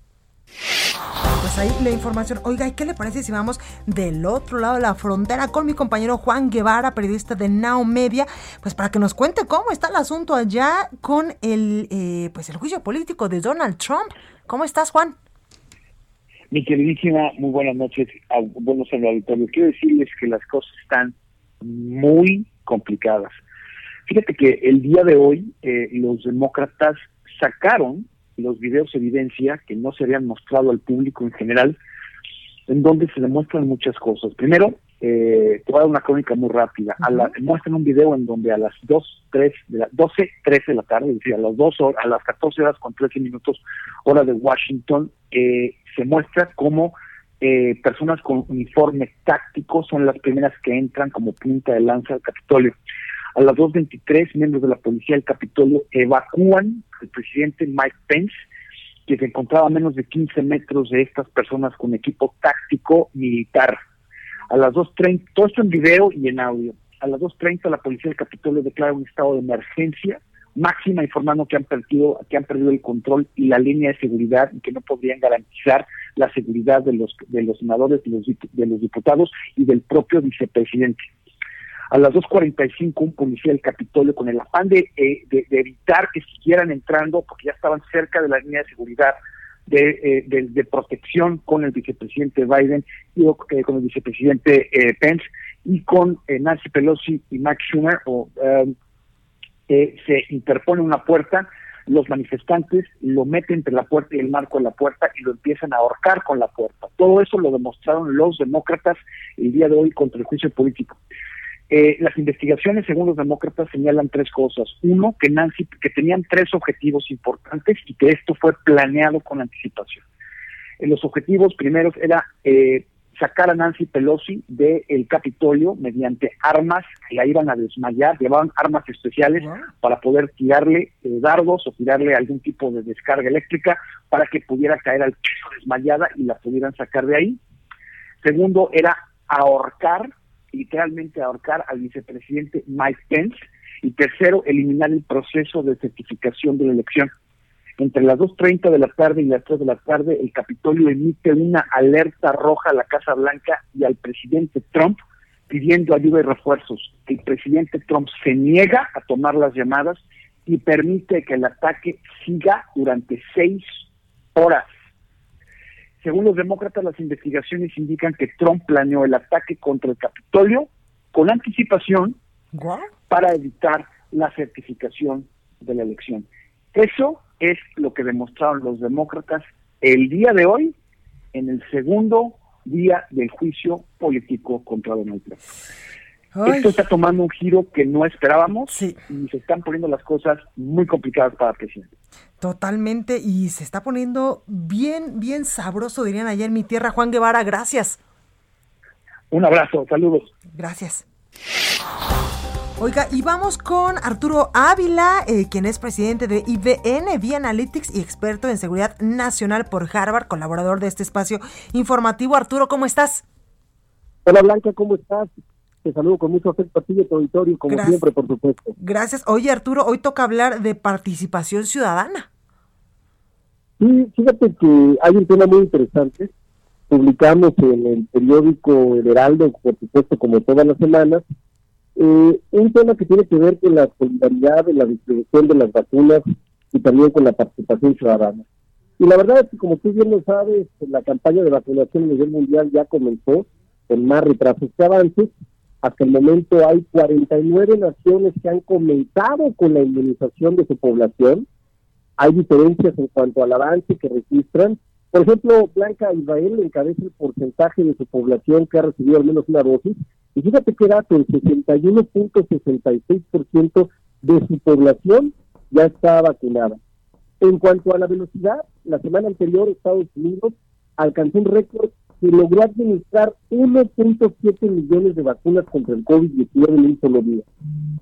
Pues ahí la información. Oiga, ¿y qué le parece si vamos del otro lado de la frontera con mi compañero Juan Guevara, periodista de Now Media, pues para que nos cuente cómo está el asunto allá con el, eh, pues el juicio político de Donald Trump? ¿Cómo estás, Juan? Mi queridísima, muy buenas noches, a, buenos auditorio. Quiero decirles que las cosas están muy complicadas. Fíjate que el día de hoy eh, los demócratas sacaron los videos evidencia que no se habían mostrado al público en general, en donde se demuestran muchas cosas. Primero, eh, te voy a dar una crónica muy rápida. A la, muestran un video en donde a las 2, 3, de la, 12, 13 de la tarde, es decir, a las 2 horas, a las 14 horas con 13 minutos, hora de Washington, eh, se muestra cómo eh, personas con uniforme táctico son las primeras que entran como punta de lanza al Capitolio. A las 2.23, miembros de la policía del Capitolio evacúan al presidente Mike Pence, que se encontraba a menos de 15 metros de estas personas con equipo táctico militar. A las 2.30, todo esto en video y en audio. A las 2.30 la policía del Capitolio declara un estado de emergencia máxima informando que han perdido que han perdido el control y la línea de seguridad y que no podrían garantizar la seguridad de los de los senadores de los, de los diputados y del propio vicepresidente a las 2.45 un policía del Capitolio con el afán de, eh, de, evitar que siguieran entrando porque ya estaban cerca de la línea de seguridad de, eh, protección con el vicepresidente Biden y eh, con el vicepresidente Pence y con Nancy Pelosi y Max Schumer o se interpone una puerta los manifestantes lo meten entre la puerta y el marco de la puerta y lo empiezan a ahorcar con la puerta. Todo eso lo demostraron los demócratas el día de hoy contra el juicio político. Eh, las investigaciones, según los demócratas, señalan tres cosas. Uno, que Nancy, que tenían tres objetivos importantes y que esto fue planeado con anticipación. Eh, los objetivos primeros era eh, sacar a Nancy Pelosi del Capitolio mediante armas que la iban a desmayar, llevaban armas especiales para poder tirarle dardos o tirarle algún tipo de descarga eléctrica para que pudiera caer al piso desmayada y la pudieran sacar de ahí. Segundo, era ahorcar literalmente ahorcar al vicepresidente Mike Pence y tercero, eliminar el proceso de certificación de la elección. Entre las 2.30 de la tarde y las 3 de la tarde, el Capitolio emite una alerta roja a la Casa Blanca y al presidente Trump pidiendo ayuda y refuerzos. El presidente Trump se niega a tomar las llamadas y permite que el ataque siga durante seis horas. Según los demócratas, las investigaciones indican que Trump planeó el ataque contra el Capitolio con anticipación para evitar la certificación de la elección. Eso es lo que demostraron los demócratas el día de hoy en el segundo día del juicio político contra Donald Trump. Esto está tomando un giro que no esperábamos y se están poniendo las cosas muy complicadas para el presidente. Totalmente, y se está poniendo bien, bien sabroso, dirían ayer en mi tierra. Juan Guevara, gracias. Un abrazo, saludos. Gracias. Oiga, y vamos con Arturo Ávila, eh, quien es presidente de IBN, Via Analytics y experto en seguridad nacional por Harvard, colaborador de este espacio informativo. Arturo, ¿cómo estás? Hola Blanca, ¿cómo estás? Te saludo con mucho afecto a ti y a tu auditorio, como siempre, por supuesto. Gracias. Oye, Arturo, hoy toca hablar de participación ciudadana. Sí, fíjate que hay un tema muy interesante. Publicamos en el periódico El Heraldo, por supuesto, como todas las semanas, eh, un tema que tiene que ver con la solidaridad en la distribución de las vacunas y también con la participación ciudadana. Y la verdad es que, como tú bien lo sabes, la campaña de vacunación a nivel mundial ya comenzó con más retrasos que avances. Hasta el momento hay 49 naciones que han comenzado con la inmunización de su población. Hay diferencias en cuanto al avance que registran. Por ejemplo, Blanca Israel encabeza el porcentaje de su población que ha recibido al menos una dosis. Y fíjate qué dato, el 61.66% de su población ya está vacunada. En cuanto a la velocidad, la semana anterior Estados Unidos alcanzó un récord que logró administrar 1.7 millones de vacunas contra el COVID-19 en un solo día.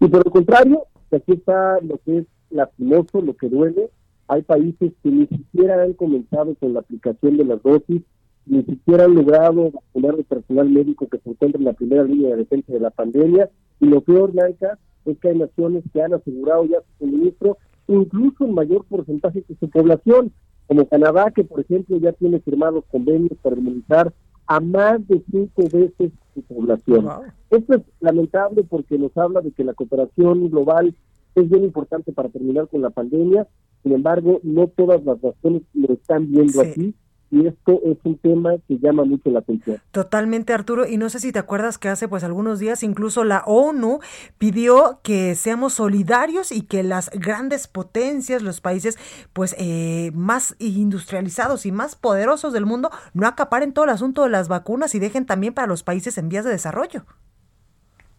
Y por el contrario, aquí está lo que es lastimoso, lo que duele, hay países que ni siquiera han comenzado con la aplicación de las dosis, ni siquiera han logrado vacunar al personal médico que se encuentra en la primera línea de defensa de la pandemia, y lo peor, Blanca, es que hay naciones que han asegurado ya su suministro, incluso en mayor porcentaje que su población como Canadá, que por ejemplo ya tiene firmados convenios para inmunizar a más de cinco veces su población. Esto es lamentable porque nos habla de que la cooperación global es bien importante para terminar con la pandemia, sin embargo, no todas las naciones lo están viendo así y esto es un tema que llama mucho la atención. Totalmente, Arturo, y no sé si te acuerdas que hace pues algunos días incluso la ONU pidió que seamos solidarios y que las grandes potencias, los países pues eh, más industrializados y más poderosos del mundo no acaparen todo el asunto de las vacunas y dejen también para los países en vías de desarrollo.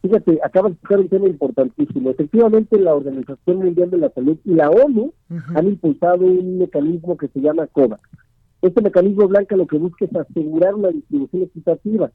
Fíjate, acaba de tocar un tema importantísimo. Efectivamente, la Organización Mundial de la Salud y la ONU han impulsado un mecanismo que se llama COVAX este mecanismo blanca lo que busca es asegurar una distribución equitativa,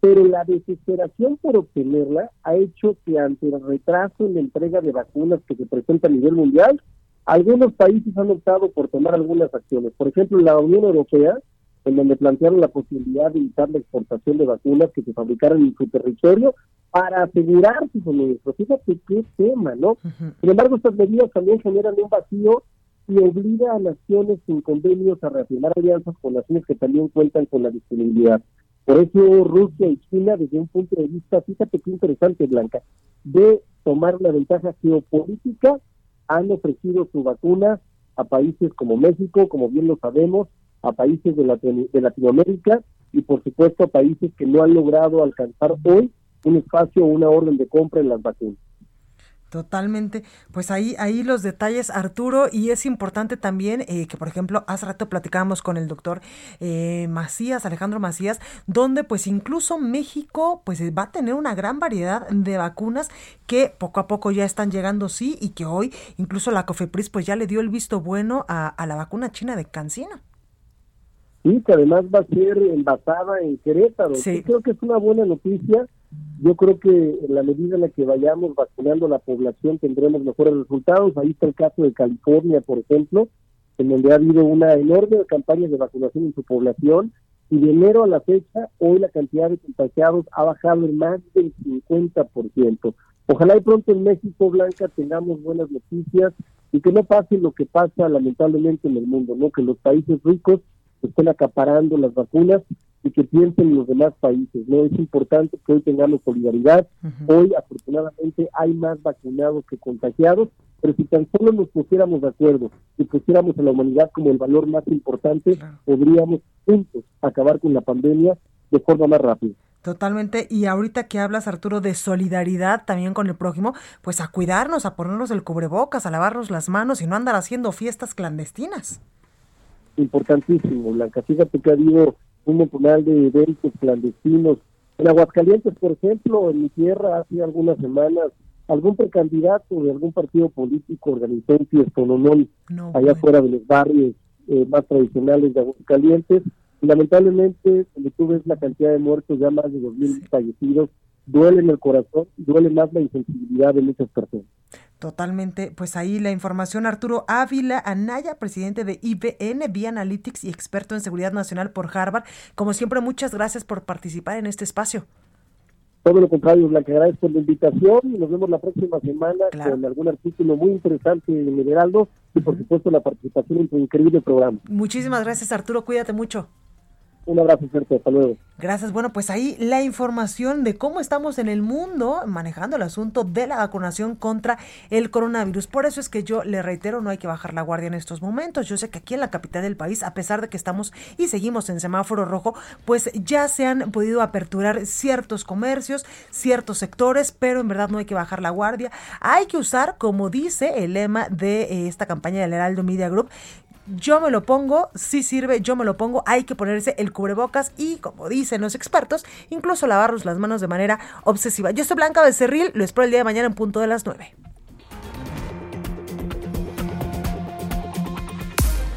pero la desesperación por obtenerla ha hecho que ante el retraso en la entrega de vacunas que se presenta a nivel mundial, algunos países han optado por tomar algunas acciones. Por ejemplo, la Unión Europea, en donde plantearon la posibilidad de evitar la exportación de vacunas que se fabricaran en su territorio para asegurar su suministro. Fíjate qué tema, ¿no? Sin embargo, estas medidas también generan un vacío y obliga a naciones sin convenios a reafirmar alianzas con naciones que también cuentan con la disponibilidad. Por eso Rusia y China, desde un punto de vista, fíjate qué interesante, Blanca, de tomar una ventaja geopolítica, han ofrecido su vacuna a países como México, como bien lo sabemos, a países de, Latinoamérica y por supuesto a países que no han logrado alcanzar hoy un espacio o una orden de compra en las vacunas. Totalmente. Pues ahí, ahí los detalles, Arturo, y es importante también eh, que, por ejemplo, hace rato platicábamos con el doctor eh, Macías, Alejandro Macías, donde pues incluso México pues va a tener una gran variedad de vacunas que poco a poco ya están llegando, sí, y que hoy incluso la COFEPRIS pues ya le dio el visto bueno a, a la vacuna china de Cancino. Sí, que además va a ser envasada en Querétaro. Sí. creo que es una buena noticia yo creo que en la medida en la que vayamos vacunando a la población tendremos mejores resultados. Ahí está el caso de California, por ejemplo, en donde ha habido una enorme campaña de vacunación en su población y de enero a la fecha, hoy la cantidad de contagiados ha bajado en más del 50%. Ojalá y pronto en México, Blanca, tengamos buenas noticias y que no pase lo que pasa lamentablemente en el mundo, ¿no? Que los países ricos estén acaparando las vacunas y que piensen en los demás países. no Es importante que hoy tengamos solidaridad. Hoy, afortunadamente, hay más vacunados que contagiados, pero si tan solo nos pusiéramos de acuerdo y pusiéramos a la humanidad como el valor más importante, podríamos juntos acabar con la pandemia de forma más rápida. Totalmente. Y ahorita que hablas, Arturo, de solidaridad también con el prójimo, pues a cuidarnos, a ponernos el cubrebocas, a lavarnos las manos y no andar haciendo fiestas clandestinas. Importantísimo, Blanca. Fíjate que ha habido un montonal de eventos clandestinos. En Aguascalientes, por ejemplo, en mi tierra, hace algunas semanas, algún precandidato de algún partido político organizó un fiestononón allá fuera de los barrios eh, más tradicionales de Aguascalientes. Lamentablemente, cuando tú ves la cantidad de muertos, ya más de 2.000 fallecidos, duele en el corazón, duele más la insensibilidad de muchas personas. Totalmente, pues ahí la información Arturo Ávila Anaya, presidente de IBN, Vía Analytics y experto en seguridad nacional por Harvard. Como siempre, muchas gracias por participar en este espacio. Todo lo contrario, Blanca, gracias por la invitación y nos vemos la próxima semana con algún artículo muy interesante en el Heraldo y por supuesto la participación en tu increíble programa. Muchísimas gracias Arturo, cuídate mucho. Un abrazo fuerte, hasta luego. Gracias. Bueno, pues ahí la información de cómo estamos en el mundo manejando el asunto de la vacunación contra el coronavirus. Por eso es que yo le reitero, no hay que bajar la guardia en estos momentos. Yo sé que aquí en la capital del país, a pesar de que estamos y seguimos en semáforo rojo, pues ya se han podido aperturar ciertos comercios, ciertos sectores, pero en verdad no hay que bajar la guardia. Hay que usar, como dice el lema de eh, esta campaña del Heraldo Media Group, yo me lo pongo, sí sirve, yo me lo pongo, hay que ponerse el cubrebocas y, como dicen los expertos, incluso lavarnos las manos de manera obsesiva. Yo soy Blanca Becerril, lo espero el día de mañana en punto de las 9.